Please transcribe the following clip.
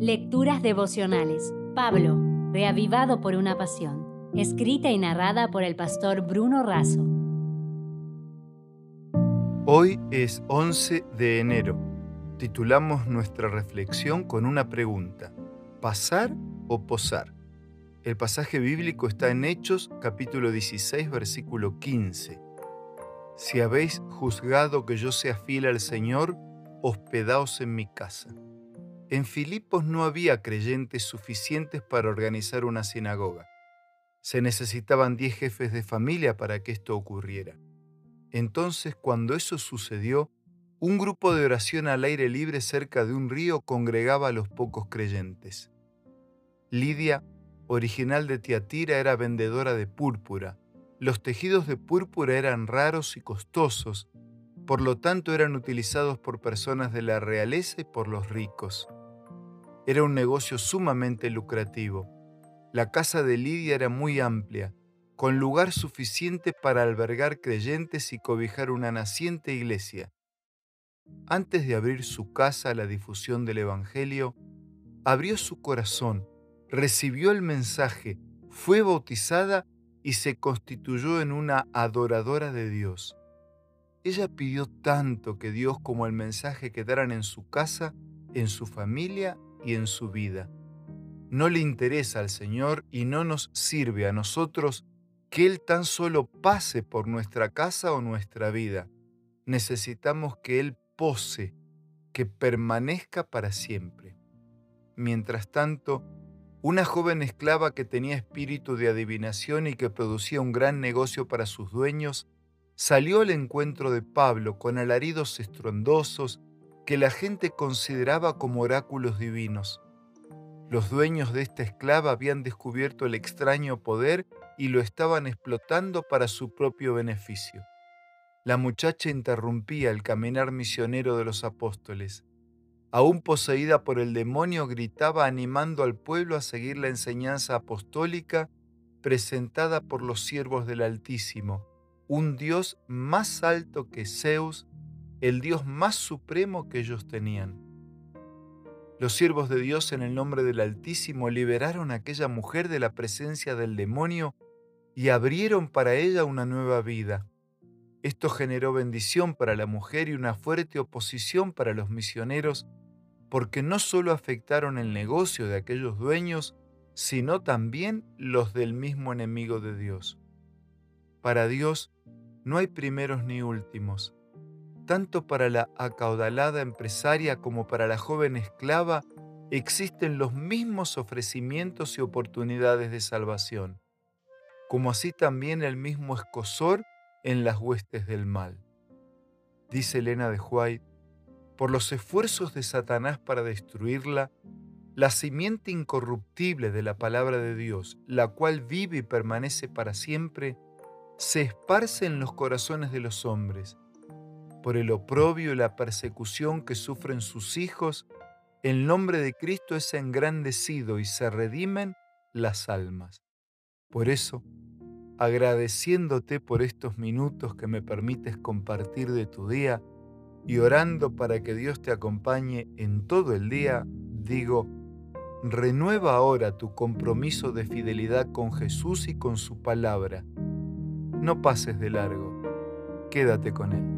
Lecturas devocionales. Pablo, reavivado por una pasión. Escrita y narrada por el pastor Bruno Razo. Hoy es 11 de enero. Titulamos nuestra reflexión con una pregunta. ¿Pasar o posar? El pasaje bíblico está en Hechos capítulo 16 versículo 15. Si habéis juzgado que yo sea fiel al Señor, hospedaos en mi casa. En Filipos no había creyentes suficientes para organizar una sinagoga. Se necesitaban diez jefes de familia para que esto ocurriera. Entonces, cuando eso sucedió, un grupo de oración al aire libre cerca de un río congregaba a los pocos creyentes. Lidia, original de Tiatira, era vendedora de púrpura. Los tejidos de púrpura eran raros y costosos, por lo tanto eran utilizados por personas de la realeza y por los ricos. Era un negocio sumamente lucrativo. La casa de Lidia era muy amplia, con lugar suficiente para albergar creyentes y cobijar una naciente iglesia. Antes de abrir su casa a la difusión del Evangelio, abrió su corazón, recibió el mensaje, fue bautizada y se constituyó en una adoradora de Dios. Ella pidió tanto que Dios como el mensaje quedaran en su casa, en su familia y en su vida. No le interesa al Señor y no nos sirve a nosotros que Él tan solo pase por nuestra casa o nuestra vida. Necesitamos que Él pose, que permanezca para siempre. Mientras tanto, una joven esclava que tenía espíritu de adivinación y que producía un gran negocio para sus dueños, salió al encuentro de Pablo con alaridos estruendosos que la gente consideraba como oráculos divinos. Los dueños de esta esclava habían descubierto el extraño poder y lo estaban explotando para su propio beneficio. La muchacha interrumpía el caminar misionero de los apóstoles. Aún poseída por el demonio, gritaba animando al pueblo a seguir la enseñanza apostólica presentada por los siervos del Altísimo, un Dios más alto que Zeus el Dios más supremo que ellos tenían. Los siervos de Dios en el nombre del Altísimo liberaron a aquella mujer de la presencia del demonio y abrieron para ella una nueva vida. Esto generó bendición para la mujer y una fuerte oposición para los misioneros, porque no solo afectaron el negocio de aquellos dueños, sino también los del mismo enemigo de Dios. Para Dios no hay primeros ni últimos tanto para la acaudalada empresaria como para la joven esclava, existen los mismos ofrecimientos y oportunidades de salvación, como así también el mismo escosor en las huestes del mal. Dice Elena de White, por los esfuerzos de Satanás para destruirla, la simiente incorruptible de la palabra de Dios, la cual vive y permanece para siempre, se esparce en los corazones de los hombres por el oprobio y la persecución que sufren sus hijos, el nombre de Cristo es engrandecido y se redimen las almas. Por eso, agradeciéndote por estos minutos que me permites compartir de tu día y orando para que Dios te acompañe en todo el día, digo, renueva ahora tu compromiso de fidelidad con Jesús y con su palabra. No pases de largo, quédate con Él.